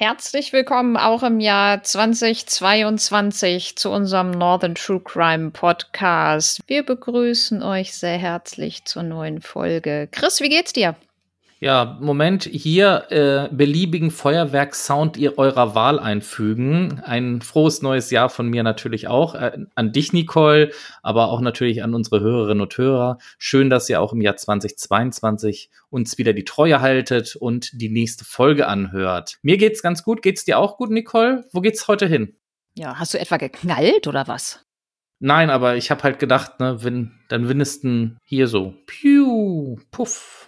Herzlich willkommen auch im Jahr 2022 zu unserem Northern True Crime Podcast. Wir begrüßen euch sehr herzlich zur neuen Folge. Chris, wie geht's dir? Ja, Moment, hier äh, beliebigen Feuerwerkssound ihr eurer Wahl einfügen. Ein frohes neues Jahr von mir natürlich auch. Äh, an dich, Nicole, aber auch natürlich an unsere Hörerinnen und Hörer. Schön, dass ihr auch im Jahr 2022 uns wieder die Treue haltet und die nächste Folge anhört. Mir geht's ganz gut. Geht's dir auch gut, Nicole? Wo geht's heute hin? Ja, hast du etwa geknallt oder was? Nein, aber ich habe halt gedacht, ne, wenn, dann windesten hier so. Piu, puff.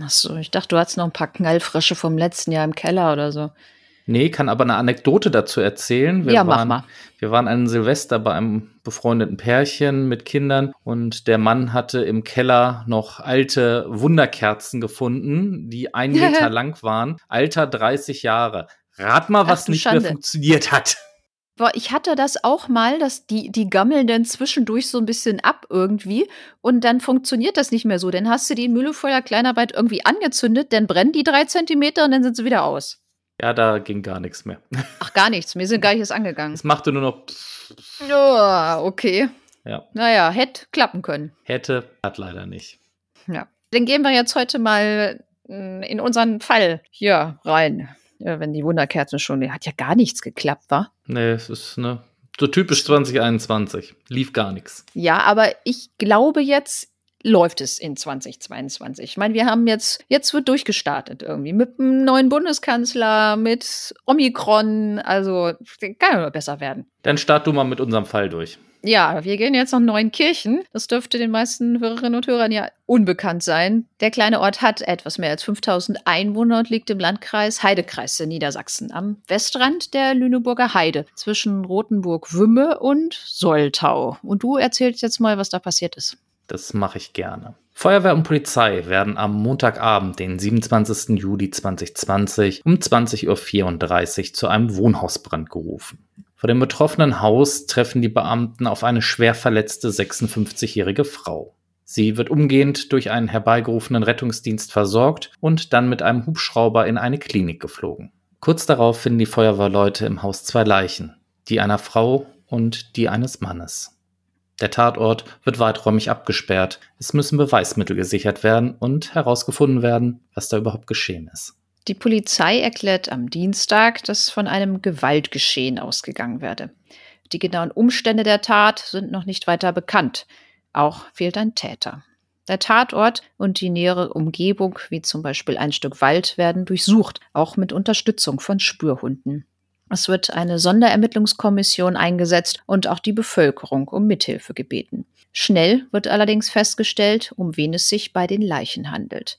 Ach so, ich dachte, du hattest noch ein paar Knallfrische vom letzten Jahr im Keller oder so. Nee, kann aber eine Anekdote dazu erzählen. Wir ja, mach mal. Wir waren an Silvester bei einem befreundeten Pärchen mit Kindern und der Mann hatte im Keller noch alte Wunderkerzen gefunden, die ein Meter lang waren. Alter 30 Jahre. Rat mal, was nicht Schande. mehr funktioniert hat. Ich hatte das auch mal, dass die, die gammeln dann zwischendurch so ein bisschen ab irgendwie und dann funktioniert das nicht mehr so. Dann hast du die in Müllefeuer Kleinarbeit irgendwie angezündet, dann brennen die drei Zentimeter und dann sind sie wieder aus. Ja, da ging gar nichts mehr. Ach, gar nichts. Mir sind gar nichts angegangen. Es machte nur noch. Oh, okay. Ja. Naja, hätte klappen können. Hätte, hat leider nicht. Ja. Dann gehen wir jetzt heute mal mm, in unseren Fall hier rein wenn die Wunderkerze schon, hat ja gar nichts geklappt, war? Nee, es ist ne, so typisch 2021. Lief gar nichts. Ja, aber ich glaube jetzt läuft es in 2022. Ich meine, wir haben jetzt, jetzt wird durchgestartet irgendwie mit einem neuen Bundeskanzler, mit Omikron, also kann ja nur besser werden. Dann start du mal mit unserem Fall durch. Ja, wir gehen jetzt nach Neunkirchen. Das dürfte den meisten Hörerinnen und Hörern ja unbekannt sein. Der kleine Ort hat etwas mehr als 5000 Einwohner und liegt im Landkreis Heidekreis in Niedersachsen am Westrand der Lüneburger Heide zwischen Rothenburg-Wümme und Soltau. Und du erzählst jetzt mal, was da passiert ist. Das mache ich gerne. Feuerwehr und Polizei werden am Montagabend, den 27. Juli 2020 um 20.34 Uhr zu einem Wohnhausbrand gerufen. Vor dem betroffenen Haus treffen die Beamten auf eine schwer verletzte 56-jährige Frau. Sie wird umgehend durch einen herbeigerufenen Rettungsdienst versorgt und dann mit einem Hubschrauber in eine Klinik geflogen. Kurz darauf finden die Feuerwehrleute im Haus zwei Leichen, die einer Frau und die eines Mannes. Der Tatort wird weiträumig abgesperrt, es müssen Beweismittel gesichert werden und herausgefunden werden, was da überhaupt geschehen ist. Die Polizei erklärt am Dienstag, dass von einem Gewaltgeschehen ausgegangen werde. Die genauen Umstände der Tat sind noch nicht weiter bekannt. Auch fehlt ein Täter. Der Tatort und die nähere Umgebung, wie zum Beispiel ein Stück Wald, werden durchsucht, auch mit Unterstützung von Spürhunden. Es wird eine Sonderermittlungskommission eingesetzt und auch die Bevölkerung um Mithilfe gebeten. Schnell wird allerdings festgestellt, um wen es sich bei den Leichen handelt.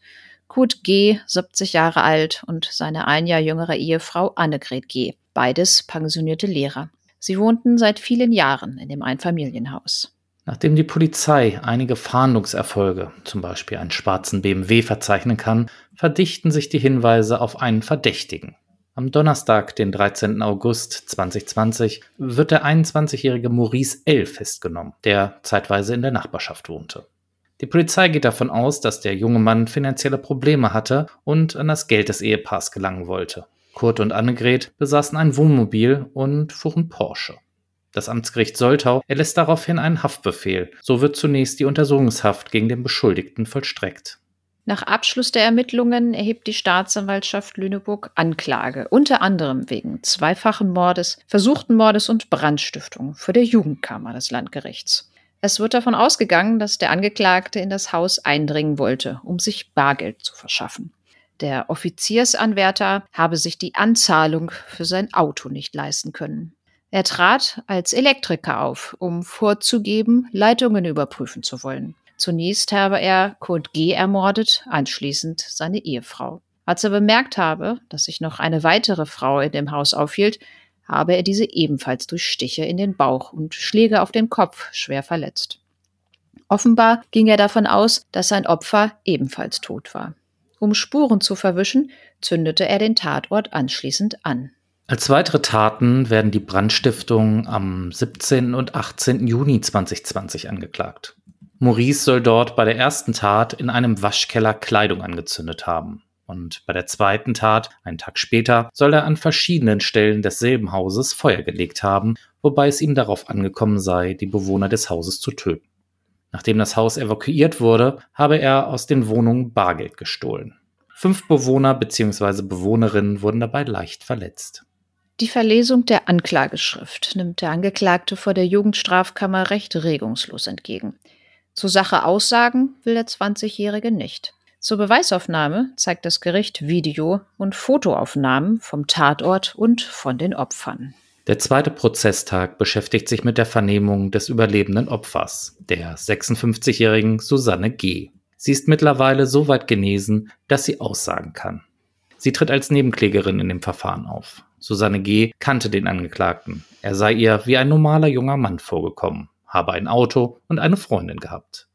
Kurt G., 70 Jahre alt, und seine ein Jahr jüngere Ehefrau Annegret G., beides pensionierte Lehrer. Sie wohnten seit vielen Jahren in dem Einfamilienhaus. Nachdem die Polizei einige Fahndungserfolge, zum Beispiel einen schwarzen BMW, verzeichnen kann, verdichten sich die Hinweise auf einen Verdächtigen. Am Donnerstag, den 13. August 2020, wird der 21-jährige Maurice L. festgenommen, der zeitweise in der Nachbarschaft wohnte. Die Polizei geht davon aus, dass der junge Mann finanzielle Probleme hatte und an das Geld des Ehepaars gelangen wollte. Kurt und Annegret besaßen ein Wohnmobil und fuhren Porsche. Das Amtsgericht Soltau erlässt daraufhin einen Haftbefehl. So wird zunächst die Untersuchungshaft gegen den Beschuldigten vollstreckt. Nach Abschluss der Ermittlungen erhebt die Staatsanwaltschaft Lüneburg Anklage, unter anderem wegen zweifachen Mordes, versuchten Mordes und Brandstiftung vor der Jugendkammer des Landgerichts. Es wird davon ausgegangen, dass der Angeklagte in das Haus eindringen wollte, um sich Bargeld zu verschaffen. Der Offiziersanwärter habe sich die Anzahlung für sein Auto nicht leisten können. Er trat als Elektriker auf, um vorzugeben, Leitungen überprüfen zu wollen. Zunächst habe er Kurt G. ermordet, anschließend seine Ehefrau. Als er bemerkt habe, dass sich noch eine weitere Frau in dem Haus aufhielt, habe er diese ebenfalls durch Stiche in den Bauch und Schläge auf den Kopf schwer verletzt. Offenbar ging er davon aus, dass sein Opfer ebenfalls tot war. Um Spuren zu verwischen, zündete er den Tatort anschließend an. Als weitere Taten werden die Brandstiftungen am 17. und 18. Juni 2020 angeklagt. Maurice soll dort bei der ersten Tat in einem Waschkeller Kleidung angezündet haben. Und bei der zweiten Tat, einen Tag später, soll er an verschiedenen Stellen desselben Hauses Feuer gelegt haben, wobei es ihm darauf angekommen sei, die Bewohner des Hauses zu töten. Nachdem das Haus evakuiert wurde, habe er aus den Wohnungen Bargeld gestohlen. Fünf Bewohner bzw. Bewohnerinnen wurden dabei leicht verletzt. Die Verlesung der Anklageschrift nimmt der Angeklagte vor der Jugendstrafkammer recht regungslos entgegen. Zur Sache aussagen will der 20-Jährige nicht. Zur Beweisaufnahme zeigt das Gericht Video- und Fotoaufnahmen vom Tatort und von den Opfern. Der zweite Prozesstag beschäftigt sich mit der Vernehmung des überlebenden Opfers, der 56-jährigen Susanne G. Sie ist mittlerweile so weit genesen, dass sie aussagen kann. Sie tritt als Nebenklägerin in dem Verfahren auf. Susanne G. kannte den Angeklagten. Er sei ihr wie ein normaler junger Mann vorgekommen, habe ein Auto und eine Freundin gehabt.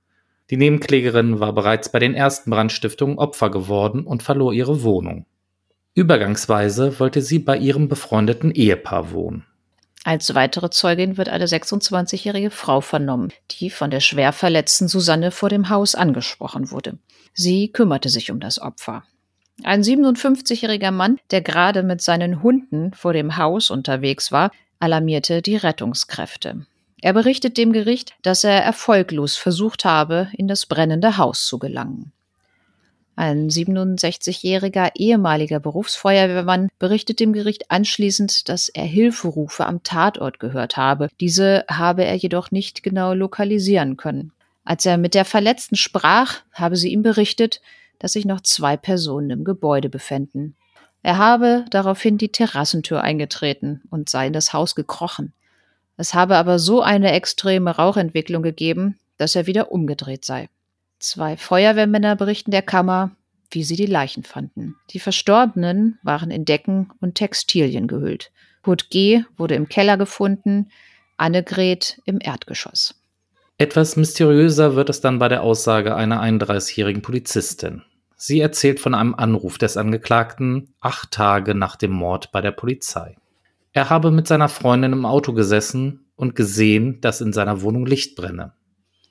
Die Nebenklägerin war bereits bei den ersten Brandstiftungen Opfer geworden und verlor ihre Wohnung. Übergangsweise wollte sie bei ihrem befreundeten Ehepaar wohnen. Als weitere Zeugin wird eine 26-jährige Frau vernommen, die von der schwer verletzten Susanne vor dem Haus angesprochen wurde. Sie kümmerte sich um das Opfer. Ein 57-jähriger Mann, der gerade mit seinen Hunden vor dem Haus unterwegs war, alarmierte die Rettungskräfte. Er berichtet dem Gericht, dass er erfolglos versucht habe, in das brennende Haus zu gelangen. Ein 67-jähriger ehemaliger Berufsfeuerwehrmann berichtet dem Gericht anschließend, dass er Hilferufe am Tatort gehört habe. Diese habe er jedoch nicht genau lokalisieren können. Als er mit der Verletzten sprach, habe sie ihm berichtet, dass sich noch zwei Personen im Gebäude befänden. Er habe daraufhin die Terrassentür eingetreten und sei in das Haus gekrochen. Es habe aber so eine extreme Rauchentwicklung gegeben, dass er wieder umgedreht sei. Zwei Feuerwehrmänner berichten der Kammer, wie sie die Leichen fanden. Die Verstorbenen waren in Decken und Textilien gehüllt. Kurt G. wurde im Keller gefunden, Annegret im Erdgeschoss. Etwas mysteriöser wird es dann bei der Aussage einer 31-jährigen Polizistin. Sie erzählt von einem Anruf des Angeklagten acht Tage nach dem Mord bei der Polizei. Er habe mit seiner Freundin im Auto gesessen und gesehen, dass in seiner Wohnung Licht brenne.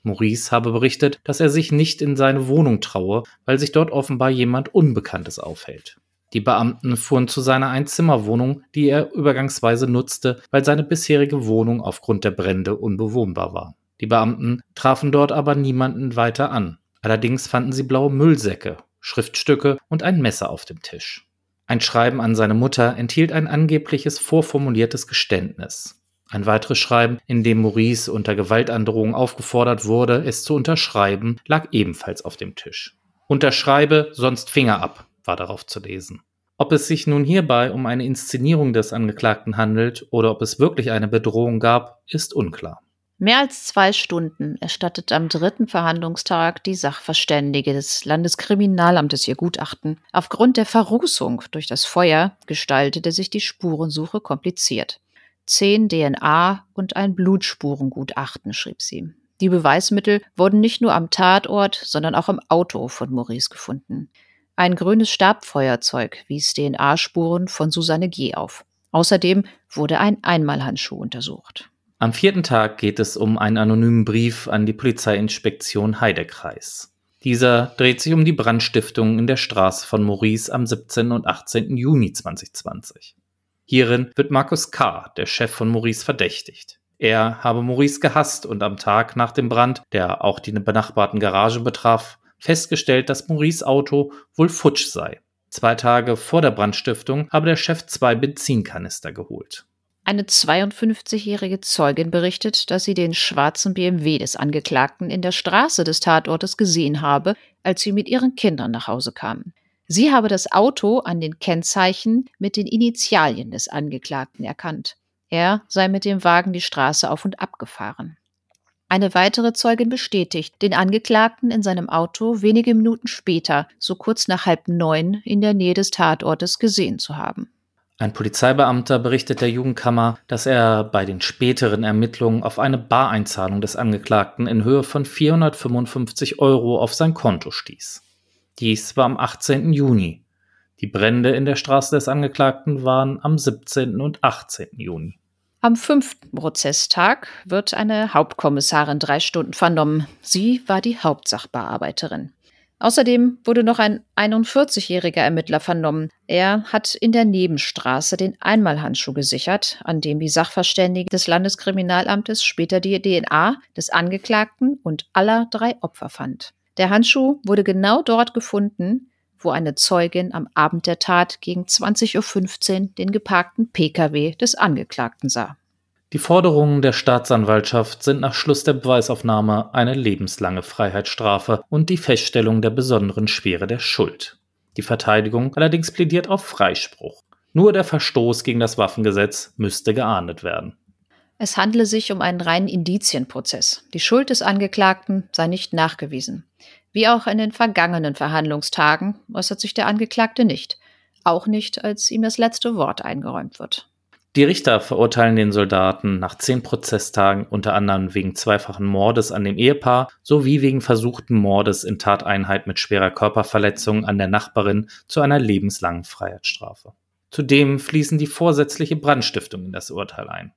Maurice habe berichtet, dass er sich nicht in seine Wohnung traue, weil sich dort offenbar jemand Unbekanntes aufhält. Die Beamten fuhren zu seiner Einzimmerwohnung, die er übergangsweise nutzte, weil seine bisherige Wohnung aufgrund der Brände unbewohnbar war. Die Beamten trafen dort aber niemanden weiter an. Allerdings fanden sie blaue Müllsäcke, Schriftstücke und ein Messer auf dem Tisch. Ein Schreiben an seine Mutter enthielt ein angebliches vorformuliertes Geständnis. Ein weiteres Schreiben, in dem Maurice unter Gewaltandrohung aufgefordert wurde, es zu unterschreiben, lag ebenfalls auf dem Tisch. Unterschreibe, sonst Finger ab, war darauf zu lesen. Ob es sich nun hierbei um eine Inszenierung des Angeklagten handelt oder ob es wirklich eine Bedrohung gab, ist unklar. Mehr als zwei Stunden erstattet am dritten Verhandlungstag die Sachverständige des Landeskriminalamtes ihr Gutachten. Aufgrund der Verrußung durch das Feuer gestaltete sich die Spurensuche kompliziert. Zehn DNA und ein Blutspurengutachten, schrieb sie. Die Beweismittel wurden nicht nur am Tatort, sondern auch im Auto von Maurice gefunden. Ein grünes Stabfeuerzeug wies DNA-Spuren von Susanne G. auf. Außerdem wurde ein Einmalhandschuh untersucht. Am vierten Tag geht es um einen anonymen Brief an die Polizeiinspektion Heidekreis. Dieser dreht sich um die Brandstiftung in der Straße von Maurice am 17. und 18. Juni 2020. Hierin wird Markus K., der Chef von Maurice, verdächtigt. Er habe Maurice gehasst und am Tag nach dem Brand, der auch die benachbarten Garagen betraf, festgestellt, dass Maurice Auto wohl futsch sei. Zwei Tage vor der Brandstiftung habe der Chef zwei Benzinkanister geholt. Eine 52-jährige Zeugin berichtet, dass sie den schwarzen BMW des Angeklagten in der Straße des Tatortes gesehen habe, als sie mit ihren Kindern nach Hause kamen. Sie habe das Auto an den Kennzeichen mit den Initialien des Angeklagten erkannt. Er sei mit dem Wagen die Straße auf und ab gefahren. Eine weitere Zeugin bestätigt, den Angeklagten in seinem Auto wenige Minuten später, so kurz nach halb neun, in der Nähe des Tatortes gesehen zu haben. Ein Polizeibeamter berichtet der Jugendkammer, dass er bei den späteren Ermittlungen auf eine Bareinzahlung des Angeklagten in Höhe von 455 Euro auf sein Konto stieß. Dies war am 18. Juni. Die Brände in der Straße des Angeklagten waren am 17. und 18. Juni. Am fünften Prozesstag wird eine Hauptkommissarin drei Stunden vernommen. Sie war die Hauptsachbearbeiterin. Außerdem wurde noch ein 41-jähriger Ermittler vernommen. Er hat in der Nebenstraße den Einmalhandschuh gesichert, an dem die Sachverständigen des Landeskriminalamtes später die DNA des Angeklagten und aller drei Opfer fand. Der Handschuh wurde genau dort gefunden, wo eine Zeugin am Abend der Tat gegen 20.15 Uhr den geparkten Pkw des Angeklagten sah. Die Forderungen der Staatsanwaltschaft sind nach Schluss der Beweisaufnahme eine lebenslange Freiheitsstrafe und die Feststellung der besonderen Schwere der Schuld. Die Verteidigung allerdings plädiert auf Freispruch. Nur der Verstoß gegen das Waffengesetz müsste geahndet werden. Es handle sich um einen reinen Indizienprozess. Die Schuld des Angeklagten sei nicht nachgewiesen. Wie auch in den vergangenen Verhandlungstagen äußert sich der Angeklagte nicht, auch nicht, als ihm das letzte Wort eingeräumt wird. Die Richter verurteilen den Soldaten nach zehn Prozesstagen unter anderem wegen zweifachen Mordes an dem Ehepaar sowie wegen versuchten Mordes in Tateinheit mit schwerer Körperverletzung an der Nachbarin zu einer lebenslangen Freiheitsstrafe. Zudem fließen die vorsätzliche Brandstiftung in das Urteil ein.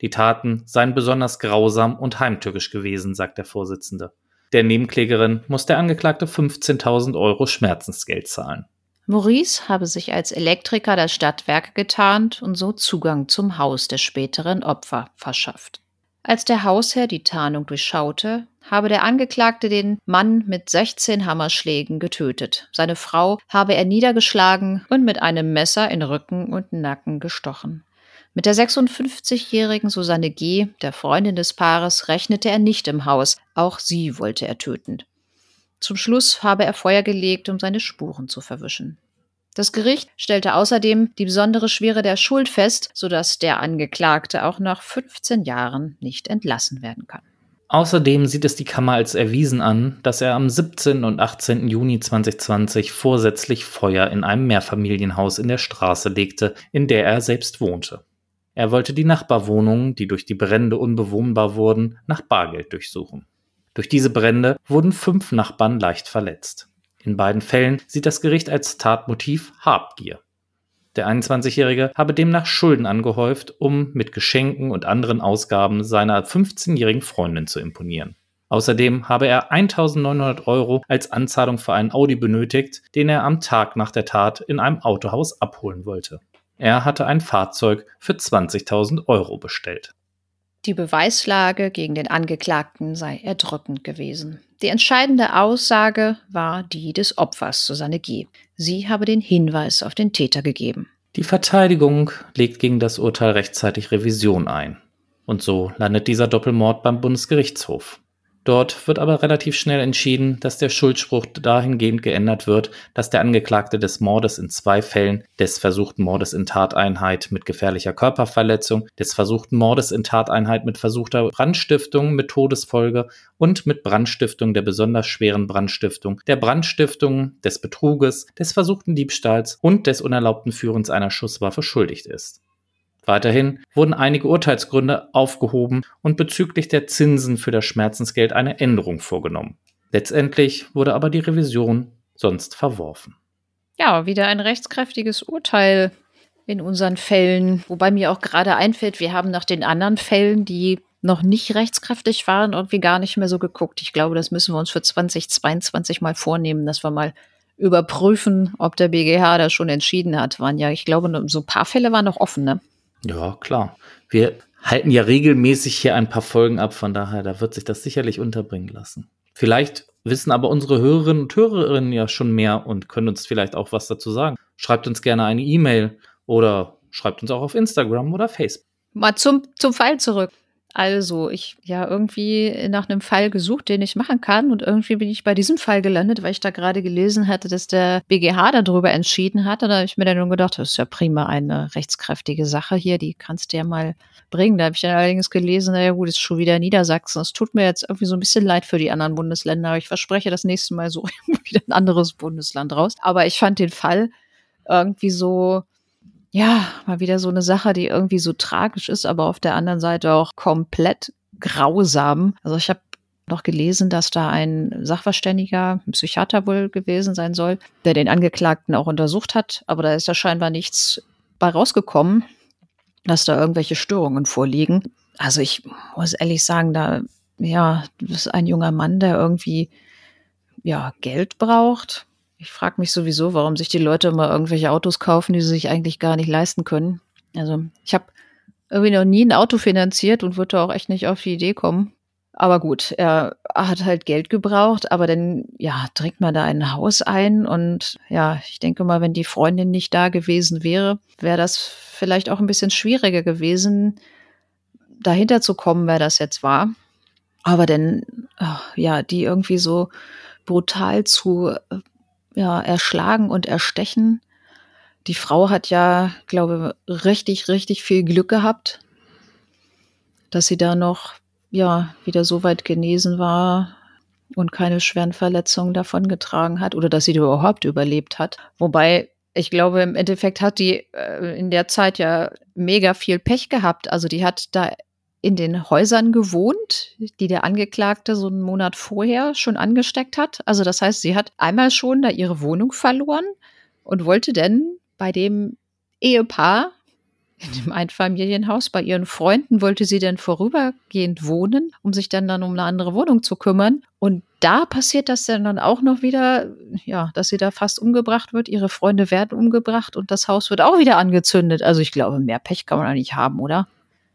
Die Taten seien besonders grausam und heimtückisch gewesen, sagt der Vorsitzende. Der Nebenklägerin muss der Angeklagte 15.000 Euro Schmerzensgeld zahlen. Maurice habe sich als Elektriker der Stadtwerke getarnt und so Zugang zum Haus der späteren Opfer verschafft. Als der Hausherr die Tarnung durchschaute, habe der Angeklagte den Mann mit 16 Hammerschlägen getötet. Seine Frau habe er niedergeschlagen und mit einem Messer in Rücken und Nacken gestochen. Mit der 56-jährigen Susanne G., der Freundin des Paares, rechnete er nicht im Haus. Auch sie wollte er töten. Zum Schluss habe er Feuer gelegt, um seine Spuren zu verwischen. Das Gericht stellte außerdem die besondere Schwere der Schuld fest, sodass der Angeklagte auch nach 15 Jahren nicht entlassen werden kann. Außerdem sieht es die Kammer als erwiesen an, dass er am 17. und 18. Juni 2020 vorsätzlich Feuer in einem Mehrfamilienhaus in der Straße legte, in der er selbst wohnte. Er wollte die Nachbarwohnungen, die durch die Brände unbewohnbar wurden, nach Bargeld durchsuchen. Durch diese Brände wurden fünf Nachbarn leicht verletzt. In beiden Fällen sieht das Gericht als Tatmotiv Habgier. Der 21-Jährige habe demnach Schulden angehäuft, um mit Geschenken und anderen Ausgaben seiner 15-jährigen Freundin zu imponieren. Außerdem habe er 1900 Euro als Anzahlung für einen Audi benötigt, den er am Tag nach der Tat in einem Autohaus abholen wollte. Er hatte ein Fahrzeug für 20.000 Euro bestellt. Die Beweislage gegen den Angeklagten sei erdrückend gewesen. Die entscheidende Aussage war die des Opfers, Susanne G. Sie habe den Hinweis auf den Täter gegeben. Die Verteidigung legt gegen das Urteil rechtzeitig Revision ein. Und so landet dieser Doppelmord beim Bundesgerichtshof. Dort wird aber relativ schnell entschieden, dass der Schuldspruch dahingehend geändert wird, dass der Angeklagte des Mordes in zwei Fällen, des versuchten Mordes in Tateinheit mit gefährlicher Körperverletzung, des versuchten Mordes in Tateinheit mit versuchter Brandstiftung mit Todesfolge und mit Brandstiftung der besonders schweren Brandstiftung, der Brandstiftung, des Betruges, des versuchten Diebstahls und des unerlaubten Führens einer Schusswaffe schuldig ist. Weiterhin wurden einige Urteilsgründe aufgehoben und bezüglich der Zinsen für das Schmerzensgeld eine Änderung vorgenommen. Letztendlich wurde aber die Revision sonst verworfen. Ja, wieder ein rechtskräftiges Urteil in unseren Fällen, wobei mir auch gerade einfällt, wir haben nach den anderen Fällen, die noch nicht rechtskräftig waren, irgendwie gar nicht mehr so geguckt. Ich glaube, das müssen wir uns für 2022 mal vornehmen, dass wir mal überprüfen, ob der BGH da schon entschieden hat. Waren ja, ich glaube, so ein paar Fälle waren noch offen, ne? Ja, klar. Wir halten ja regelmäßig hier ein paar Folgen ab, von daher, da wird sich das sicherlich unterbringen lassen. Vielleicht wissen aber unsere Hörerinnen und Hörerinnen ja schon mehr und können uns vielleicht auch was dazu sagen. Schreibt uns gerne eine E-Mail oder schreibt uns auch auf Instagram oder Facebook. Mal zum, zum Fall zurück. Also, ich ja irgendwie nach einem Fall gesucht, den ich machen kann. Und irgendwie bin ich bei diesem Fall gelandet, weil ich da gerade gelesen hatte, dass der BGH darüber entschieden hat. Und da habe ich mir dann nur gedacht, das ist ja prima eine rechtskräftige Sache hier, die kannst du ja mal bringen. Da habe ich dann allerdings gelesen, naja gut, ist schon wieder Niedersachsen. Es tut mir jetzt irgendwie so ein bisschen leid für die anderen Bundesländer. Aber ich verspreche, das nächste Mal so wieder ein anderes Bundesland raus. Aber ich fand den Fall irgendwie so ja, mal wieder so eine Sache, die irgendwie so tragisch ist, aber auf der anderen Seite auch komplett grausam. Also ich habe noch gelesen, dass da ein Sachverständiger, ein Psychiater wohl gewesen sein soll, der den Angeklagten auch untersucht hat, aber da ist ja scheinbar nichts bei rausgekommen, dass da irgendwelche Störungen vorliegen. Also ich muss ehrlich sagen, da, ja, das ist ein junger Mann, der irgendwie ja, Geld braucht. Ich frage mich sowieso, warum sich die Leute immer irgendwelche Autos kaufen, die sie sich eigentlich gar nicht leisten können. Also ich habe irgendwie noch nie ein Auto finanziert und würde auch echt nicht auf die Idee kommen. Aber gut, er hat halt Geld gebraucht, aber dann, ja, trinkt man da ein Haus ein und ja, ich denke mal, wenn die Freundin nicht da gewesen wäre, wäre das vielleicht auch ein bisschen schwieriger gewesen, dahinter zu kommen, wer das jetzt war. Aber dann, ja, die irgendwie so brutal zu, äh, ja, erschlagen und erstechen. Die Frau hat ja, glaube richtig, richtig viel Glück gehabt, dass sie da noch ja, wieder so weit genesen war und keine schweren Verletzungen davongetragen hat oder dass sie überhaupt überlebt hat. Wobei ich glaube, im Endeffekt hat die äh, in der Zeit ja mega viel Pech gehabt. Also die hat da in den Häusern gewohnt, die der Angeklagte so einen Monat vorher schon angesteckt hat. Also das heißt, sie hat einmal schon da ihre Wohnung verloren und wollte dann bei dem Ehepaar in dem Einfamilienhaus bei ihren Freunden wollte sie dann vorübergehend wohnen, um sich dann dann um eine andere Wohnung zu kümmern. Und da passiert das dann auch noch wieder, ja, dass sie da fast umgebracht wird. Ihre Freunde werden umgebracht und das Haus wird auch wieder angezündet. Also ich glaube, mehr Pech kann man eigentlich haben, oder?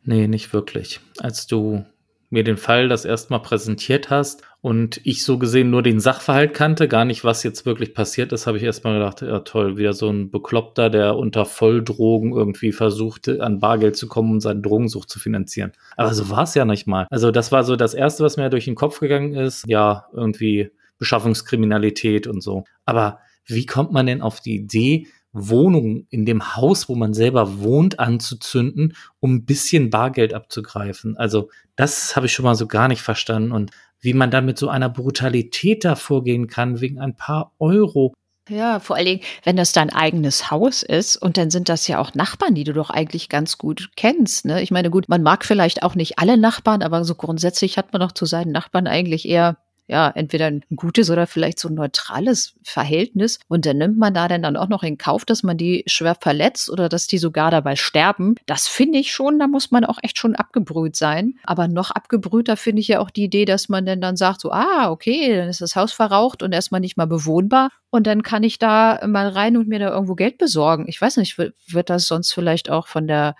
Nee, nicht wirklich. Als du mir den Fall das erstmal präsentiert hast und ich so gesehen nur den Sachverhalt kannte, gar nicht, was jetzt wirklich passiert ist, habe ich erstmal gedacht, ja toll, wieder so ein Bekloppter, der unter Volldrogen irgendwie versuchte, an Bargeld zu kommen und seine Drogensucht zu finanzieren. Aber so war es ja nicht mal. Also das war so das Erste, was mir durch den Kopf gegangen ist. Ja, irgendwie Beschaffungskriminalität und so. Aber wie kommt man denn auf die Idee, Wohnung in dem Haus, wo man selber wohnt, anzuzünden, um ein bisschen Bargeld abzugreifen. Also das habe ich schon mal so gar nicht verstanden. Und wie man dann mit so einer Brutalität da vorgehen kann, wegen ein paar Euro. Ja, vor allen Dingen, wenn das dein eigenes Haus ist und dann sind das ja auch Nachbarn, die du doch eigentlich ganz gut kennst. Ne? Ich meine, gut, man mag vielleicht auch nicht alle Nachbarn, aber so grundsätzlich hat man doch zu seinen Nachbarn eigentlich eher ja, entweder ein gutes oder vielleicht so ein neutrales Verhältnis. Und dann nimmt man da denn dann auch noch in Kauf, dass man die schwer verletzt oder dass die sogar dabei sterben. Das finde ich schon, da muss man auch echt schon abgebrüht sein. Aber noch abgebrühter finde ich ja auch die Idee, dass man denn dann sagt, so, ah, okay, dann ist das Haus verraucht und erstmal nicht mal bewohnbar. Und dann kann ich da mal rein und mir da irgendwo Geld besorgen. Ich weiß nicht, wird das sonst vielleicht auch von der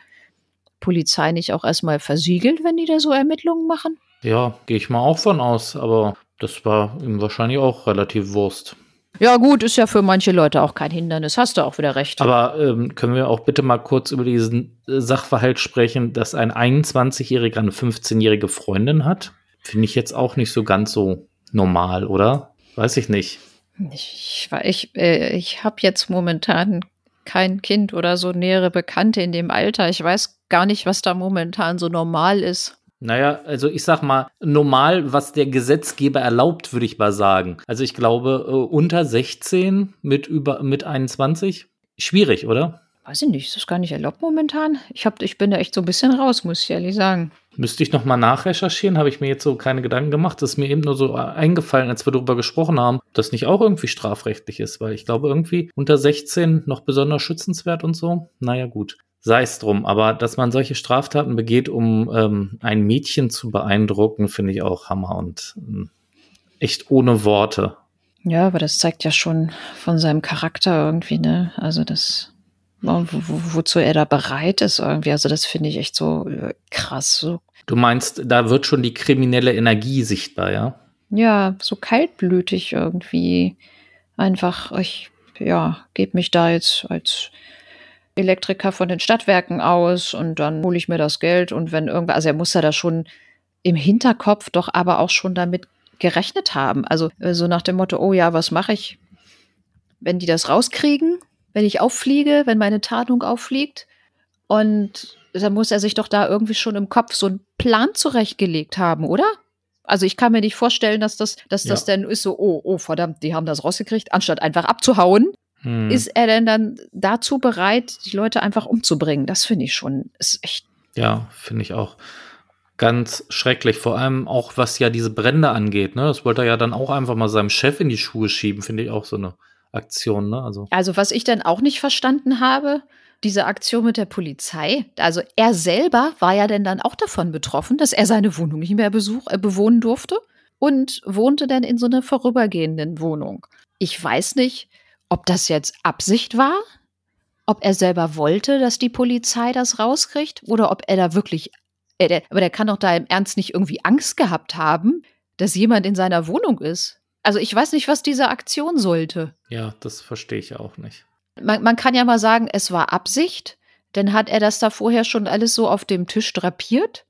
Polizei nicht auch erstmal versiegelt, wenn die da so Ermittlungen machen? Ja, gehe ich mal auch von aus, aber das war ihm wahrscheinlich auch relativ Wurst. Ja, gut, ist ja für manche Leute auch kein Hindernis. Hast du auch wieder recht. Aber ähm, können wir auch bitte mal kurz über diesen äh, Sachverhalt sprechen, dass ein 21-Jähriger eine 15-jährige Freundin hat? Finde ich jetzt auch nicht so ganz so normal, oder? Weiß ich nicht. Ich, ich, äh, ich habe jetzt momentan kein Kind oder so nähere Bekannte in dem Alter. Ich weiß gar nicht, was da momentan so normal ist. Naja, also ich sag mal, normal, was der Gesetzgeber erlaubt, würde ich mal sagen. Also ich glaube, äh, unter 16 mit über mit 21, schwierig, oder? Weiß ich nicht, ist das gar nicht erlaubt momentan? Ich, hab, ich bin da echt so ein bisschen raus, muss ich ehrlich sagen. Müsste ich nochmal nachrecherchieren, habe ich mir jetzt so keine Gedanken gemacht. Das ist mir eben nur so eingefallen, als wir darüber gesprochen haben, dass das nicht auch irgendwie strafrechtlich ist, weil ich glaube, irgendwie unter 16 noch besonders schützenswert und so. Naja, gut sei es drum. Aber dass man solche Straftaten begeht, um ähm, ein Mädchen zu beeindrucken, finde ich auch Hammer und äh, echt ohne Worte. Ja, aber das zeigt ja schon von seinem Charakter irgendwie, ne? Also das, wo, wo, wozu er da bereit ist irgendwie. Also das finde ich echt so äh, krass. So. Du meinst, da wird schon die kriminelle Energie sichtbar, ja? Ja, so kaltblütig irgendwie. Einfach, ich, ja, gebe mich da jetzt als Elektriker von den Stadtwerken aus und dann hole ich mir das Geld und wenn irgendwas, also er muss ja da schon im Hinterkopf doch aber auch schon damit gerechnet haben. Also äh, so nach dem Motto, oh ja, was mache ich, wenn die das rauskriegen, wenn ich auffliege, wenn meine Tarnung auffliegt und dann muss er sich doch da irgendwie schon im Kopf so einen Plan zurechtgelegt haben, oder? Also ich kann mir nicht vorstellen, dass das, dass ja. das dann ist so, oh, oh, verdammt, die haben das rausgekriegt, anstatt einfach abzuhauen, hm. Ist er denn dann dazu bereit, die Leute einfach umzubringen? Das finde ich schon, ist echt. Ja, finde ich auch ganz schrecklich. Vor allem auch, was ja diese Brände angeht. Ne? Das wollte er ja dann auch einfach mal seinem Chef in die Schuhe schieben, finde ich auch so eine Aktion. Ne? Also. also, was ich dann auch nicht verstanden habe, diese Aktion mit der Polizei, also er selber war ja denn dann auch davon betroffen, dass er seine Wohnung nicht mehr besuch, äh, bewohnen durfte. und wohnte dann in so einer vorübergehenden Wohnung. Ich weiß nicht, ob das jetzt Absicht war, ob er selber wollte, dass die Polizei das rauskriegt oder ob er da wirklich, äh, der, aber der kann doch da im Ernst nicht irgendwie Angst gehabt haben, dass jemand in seiner Wohnung ist. Also ich weiß nicht, was diese Aktion sollte. Ja, das verstehe ich auch nicht. Man, man kann ja mal sagen, es war Absicht. Dann hat er das da vorher schon alles so auf dem Tisch drapiert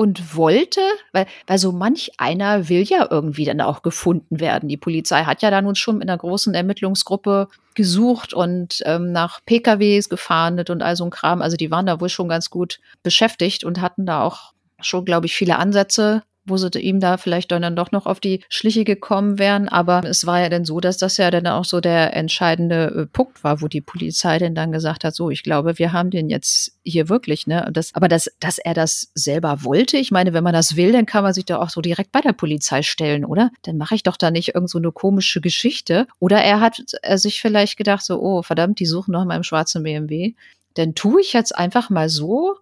und wollte, weil, weil so manch einer will ja irgendwie dann auch gefunden werden. Die Polizei hat ja da nun schon in einer großen Ermittlungsgruppe gesucht und ähm, nach PKWs gefahndet und all so ein Kram. Also die waren da wohl schon ganz gut beschäftigt und hatten da auch schon, glaube ich, viele Ansätze wo sie ihm da vielleicht dann doch noch auf die Schliche gekommen wären. Aber es war ja dann so, dass das ja dann auch so der entscheidende äh, Punkt war, wo die Polizei denn dann gesagt hat, so, ich glaube, wir haben den jetzt hier wirklich, ne? Das, aber das, dass er das selber wollte, ich meine, wenn man das will, dann kann man sich doch auch so direkt bei der Polizei stellen, oder? Dann mache ich doch da nicht irgend so eine komische Geschichte. Oder er hat er sich vielleicht gedacht, so, oh, verdammt, die suchen noch mal im schwarzen BMW. Dann tue ich jetzt einfach mal so,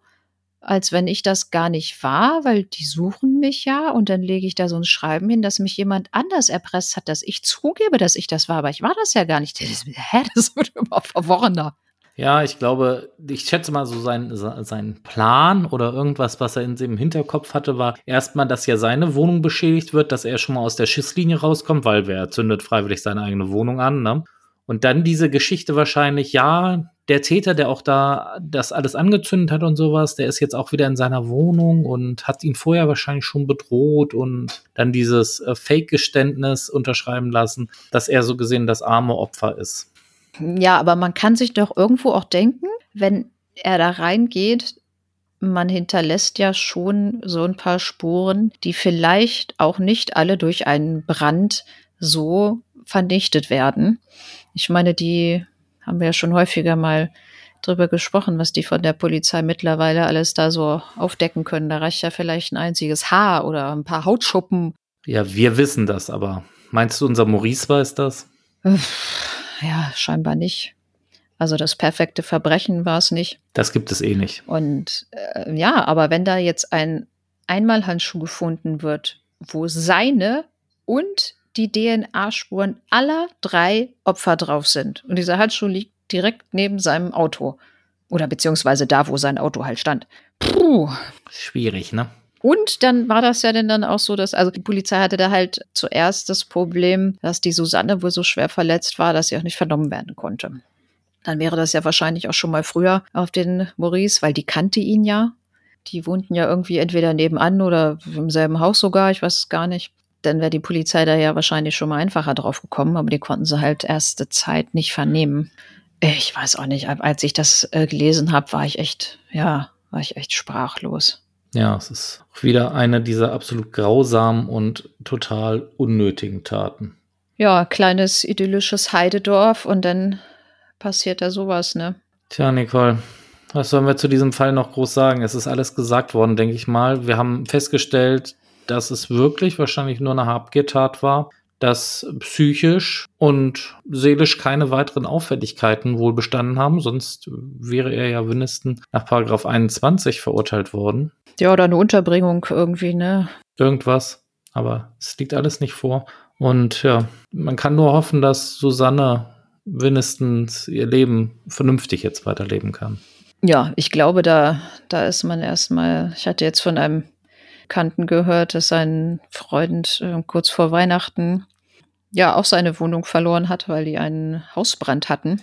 als wenn ich das gar nicht war, weil die suchen mich ja und dann lege ich da so ein Schreiben hin, dass mich jemand anders erpresst hat, dass ich zugebe, dass ich das war, aber ich war das ja gar nicht. Das, hä, das wird immer verworrener. Ja, ich glaube, ich schätze mal so sein, sein Plan oder irgendwas, was er in seinem Hinterkopf hatte, war erstmal, dass ja seine Wohnung beschädigt wird, dass er schon mal aus der Schisslinie rauskommt, weil wer zündet freiwillig seine eigene Wohnung an, ne? Und dann diese Geschichte wahrscheinlich, ja, der Täter, der auch da das alles angezündet hat und sowas, der ist jetzt auch wieder in seiner Wohnung und hat ihn vorher wahrscheinlich schon bedroht und dann dieses äh, Fake-Geständnis unterschreiben lassen, dass er so gesehen das arme Opfer ist. Ja, aber man kann sich doch irgendwo auch denken, wenn er da reingeht, man hinterlässt ja schon so ein paar Spuren, die vielleicht auch nicht alle durch einen Brand so vernichtet werden. Ich meine, die haben wir ja schon häufiger mal drüber gesprochen, was die von der Polizei mittlerweile alles da so aufdecken können. Da reicht ja vielleicht ein einziges Haar oder ein paar Hautschuppen. Ja, wir wissen das, aber meinst du, unser Maurice weiß das? Ja, scheinbar nicht. Also das perfekte Verbrechen war es nicht. Das gibt es eh nicht. Und äh, ja, aber wenn da jetzt ein Einmalhandschuh gefunden wird, wo seine und die DNA-Spuren aller drei Opfer drauf sind. Und dieser Handschuh liegt direkt neben seinem Auto. Oder beziehungsweise da, wo sein Auto halt stand. Puh. Schwierig, ne? Und dann war das ja denn dann auch so, dass, also die Polizei hatte da halt zuerst das Problem, dass die Susanne wohl so schwer verletzt war, dass sie auch nicht vernommen werden konnte. Dann wäre das ja wahrscheinlich auch schon mal früher auf den Maurice, weil die kannte ihn ja. Die wohnten ja irgendwie entweder nebenan oder im selben Haus sogar, ich weiß es gar nicht dann wäre die Polizei da ja wahrscheinlich schon mal einfacher drauf gekommen, aber die konnten sie halt erste Zeit nicht vernehmen. Ich weiß auch nicht, als ich das äh, gelesen habe, war ich echt, ja, war ich echt sprachlos. Ja, es ist wieder eine dieser absolut grausamen und total unnötigen Taten. Ja, kleines idyllisches Heidedorf und dann passiert da sowas, ne? Tja, Nicole, was sollen wir zu diesem Fall noch groß sagen? Es ist alles gesagt worden, denke ich mal. Wir haben festgestellt, dass es wirklich wahrscheinlich nur eine Habgiertat war, dass psychisch und seelisch keine weiteren Auffälligkeiten wohl bestanden haben, sonst wäre er ja mindestens nach Paragraph 21 verurteilt worden. Ja, oder eine Unterbringung irgendwie, ne? Irgendwas, aber es liegt alles nicht vor. Und ja, man kann nur hoffen, dass Susanne wenigstens ihr Leben vernünftig jetzt weiterleben kann. Ja, ich glaube, da, da ist man erstmal, ich hatte jetzt von einem Bekannten gehört, dass sein Freund äh, kurz vor Weihnachten ja auch seine Wohnung verloren hat, weil die einen Hausbrand hatten.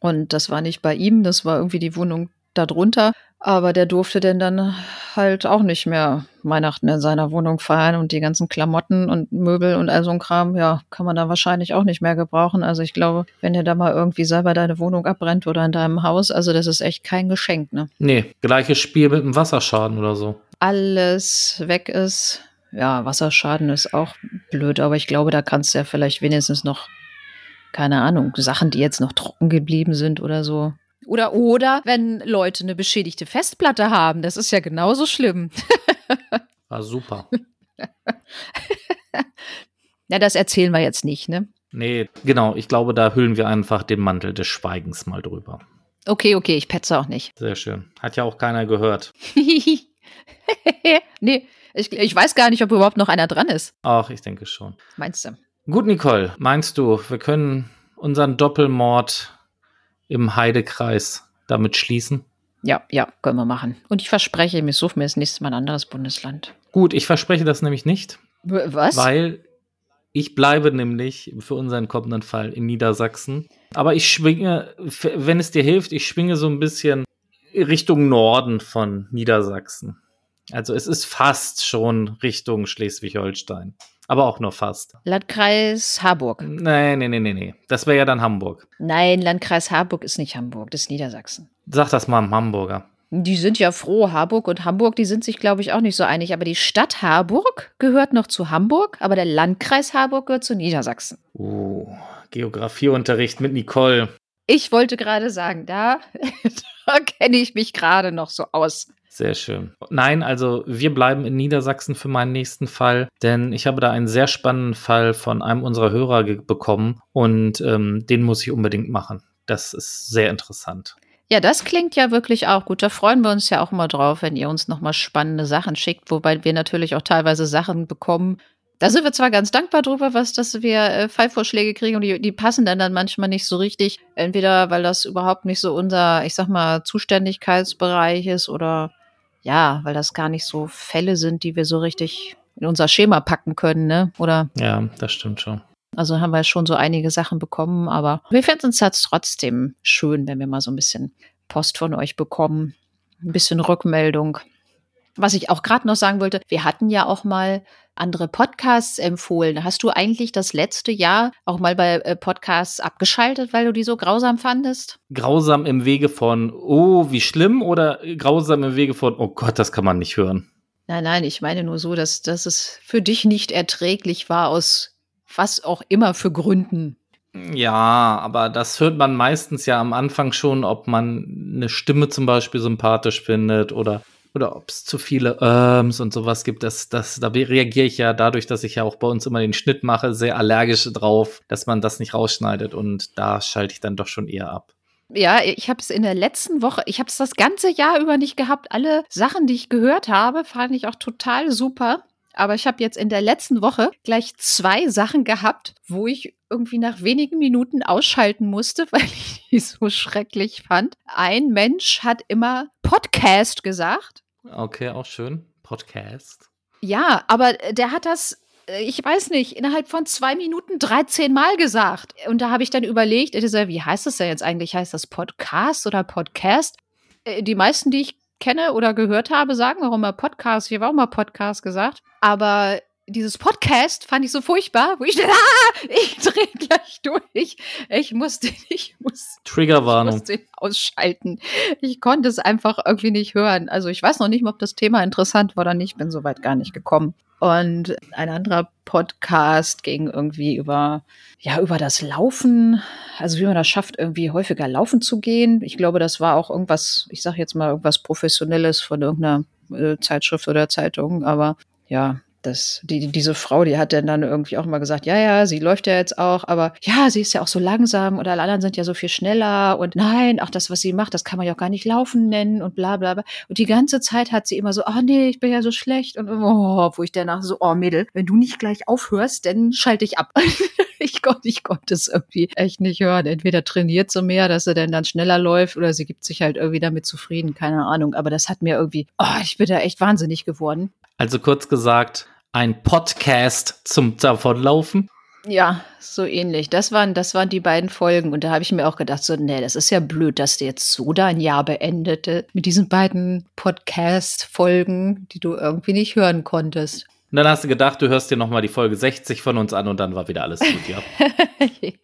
Und das war nicht bei ihm, das war irgendwie die Wohnung darunter. Aber der durfte denn dann halt auch nicht mehr Weihnachten in seiner Wohnung feiern und die ganzen Klamotten und Möbel und all so ein Kram, ja, kann man da wahrscheinlich auch nicht mehr gebrauchen. Also ich glaube, wenn dir da mal irgendwie selber deine Wohnung abbrennt oder in deinem Haus, also das ist echt kein Geschenk, ne? Nee, gleiches Spiel mit einem Wasserschaden oder so alles weg ist. Ja, Wasserschaden ist auch blöd, aber ich glaube, da kannst du ja vielleicht wenigstens noch, keine Ahnung, Sachen, die jetzt noch trocken geblieben sind oder so. Oder, oder wenn Leute eine beschädigte Festplatte haben, das ist ja genauso schlimm. War super. ja, das erzählen wir jetzt nicht, ne? Nee, genau. Ich glaube, da hüllen wir einfach den Mantel des Schweigens mal drüber. Okay, okay, ich petze auch nicht. Sehr schön. Hat ja auch keiner gehört. nee, Ich, ich weiß gar nicht, ob überhaupt noch einer dran ist. Ach, ich denke schon. Meinst du? Gut, Nicole, meinst du, wir können unseren Doppelmord im Heidekreis damit schließen? Ja, ja, können wir machen. Und ich verspreche, ich suche mir das nächste Mal ein anderes Bundesland. Gut, ich verspreche das nämlich nicht. Was? Weil ich bleibe nämlich für unseren kommenden Fall in Niedersachsen. Aber ich schwinge, wenn es dir hilft, ich schwinge so ein bisschen Richtung Norden von Niedersachsen. Also es ist fast schon Richtung Schleswig-Holstein. Aber auch nur fast. Landkreis Harburg. Nee, nee, nee, nee, nee. Das wäre ja dann Hamburg. Nein, Landkreis Harburg ist nicht Hamburg, das ist Niedersachsen. Sag das mal im Hamburger. Die sind ja froh, Harburg und Hamburg, die sind sich, glaube ich, auch nicht so einig. Aber die Stadt Harburg gehört noch zu Hamburg, aber der Landkreis Harburg gehört zu Niedersachsen. Uh, Geografieunterricht mit Nicole. Ich wollte gerade sagen, da, da kenne ich mich gerade noch so aus. Sehr schön. Nein, also wir bleiben in Niedersachsen für meinen nächsten Fall, denn ich habe da einen sehr spannenden Fall von einem unserer Hörer bekommen und ähm, den muss ich unbedingt machen. Das ist sehr interessant. Ja, das klingt ja wirklich auch gut. Da freuen wir uns ja auch immer drauf, wenn ihr uns nochmal spannende Sachen schickt, wobei wir natürlich auch teilweise Sachen bekommen. Da sind wir zwar ganz dankbar drüber, was, dass wir äh, Fallvorschläge kriegen und die, die passen dann dann manchmal nicht so richtig. Entweder weil das überhaupt nicht so unser, ich sag mal, Zuständigkeitsbereich ist oder ja, weil das gar nicht so Fälle sind, die wir so richtig in unser Schema packen können, ne? Oder? Ja, das stimmt schon. Also haben wir schon so einige Sachen bekommen, aber wir finden uns jetzt trotzdem schön, wenn wir mal so ein bisschen Post von euch bekommen, ein bisschen Rückmeldung. Was ich auch gerade noch sagen wollte, wir hatten ja auch mal andere Podcasts empfohlen. Hast du eigentlich das letzte Jahr auch mal bei äh, Podcasts abgeschaltet, weil du die so grausam fandest? Grausam im Wege von, oh, wie schlimm oder grausam im Wege von, oh Gott, das kann man nicht hören? Nein, nein, ich meine nur so, dass, dass es für dich nicht erträglich war, aus was auch immer für Gründen. Ja, aber das hört man meistens ja am Anfang schon, ob man eine Stimme zum Beispiel sympathisch findet oder oder ob es zu viele Irms und sowas gibt, das, das, da reagiere ich ja dadurch, dass ich ja auch bei uns immer den Schnitt mache, sehr allergisch drauf, dass man das nicht rausschneidet und da schalte ich dann doch schon eher ab. Ja, ich habe es in der letzten Woche, ich habe es das ganze Jahr über nicht gehabt. Alle Sachen, die ich gehört habe, fand ich auch total super. Aber ich habe jetzt in der letzten Woche gleich zwei Sachen gehabt, wo ich irgendwie nach wenigen Minuten ausschalten musste, weil ich die so schrecklich fand. Ein Mensch hat immer Podcast gesagt. Okay, auch schön. Podcast. Ja, aber der hat das äh, ich weiß nicht, innerhalb von zwei Minuten 13 Mal gesagt. Und da habe ich dann überlegt, wie heißt das denn jetzt eigentlich? Heißt das Podcast oder Podcast? Äh, die meisten, die ich kenne oder gehört habe, sagen auch immer Podcast. Ich habe auch mal Podcast gesagt. Aber dieses Podcast fand ich so furchtbar, wo ich dachte, ah, ich drehe gleich durch. Ich musste, ich muss, Triggerwarnung. Ich musste ausschalten. Ich konnte es einfach irgendwie nicht hören. Also ich weiß noch nicht mal, ob das Thema interessant war oder nicht. Bin soweit gar nicht gekommen. Und ein anderer Podcast ging irgendwie über, ja, über das Laufen. Also wie man das schafft, irgendwie häufiger laufen zu gehen. Ich glaube, das war auch irgendwas, ich sage jetzt mal irgendwas Professionelles von irgendeiner äh, Zeitschrift oder Zeitung. Aber ja, das, die, diese Frau, die hat dann, irgendwie auch mal gesagt, ja, ja, sie läuft ja jetzt auch, aber ja, sie ist ja auch so langsam und alle anderen sind ja so viel schneller und nein, auch das, was sie macht, das kann man ja auch gar nicht laufen nennen und bla bla bla. Und die ganze Zeit hat sie immer so, oh nee, ich bin ja so schlecht und oh, wo ich danach so, oh Mädel, wenn du nicht gleich aufhörst, dann schalte ich ab. ich konnte, ich konnte es irgendwie echt nicht hören. Entweder trainiert sie mehr, dass sie dann dann schneller läuft oder sie gibt sich halt irgendwie damit zufrieden, keine Ahnung. Aber das hat mir irgendwie, oh, ich bin da echt wahnsinnig geworden. Also kurz gesagt, ein Podcast zum Davonlaufen. Ja, so ähnlich. Das waren, das waren die beiden Folgen. Und da habe ich mir auch gedacht, so, nee, das ist ja blöd, dass du jetzt so dein Jahr beendete mit diesen beiden Podcast-Folgen, die du irgendwie nicht hören konntest. Und dann hast du gedacht, du hörst dir nochmal die Folge 60 von uns an und dann war wieder alles gut, ja.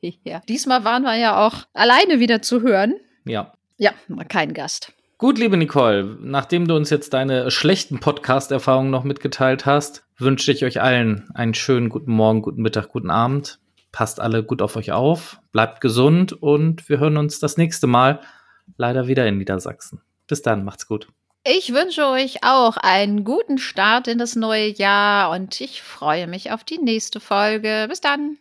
ja. Diesmal waren wir ja auch alleine wieder zu hören. Ja. Ja, war kein Gast. Gut, liebe Nicole, nachdem du uns jetzt deine schlechten Podcast-Erfahrungen noch mitgeteilt hast, wünsche ich euch allen einen schönen guten Morgen, guten Mittag, guten Abend. Passt alle gut auf euch auf, bleibt gesund und wir hören uns das nächste Mal leider wieder in Niedersachsen. Bis dann, macht's gut. Ich wünsche euch auch einen guten Start in das neue Jahr und ich freue mich auf die nächste Folge. Bis dann.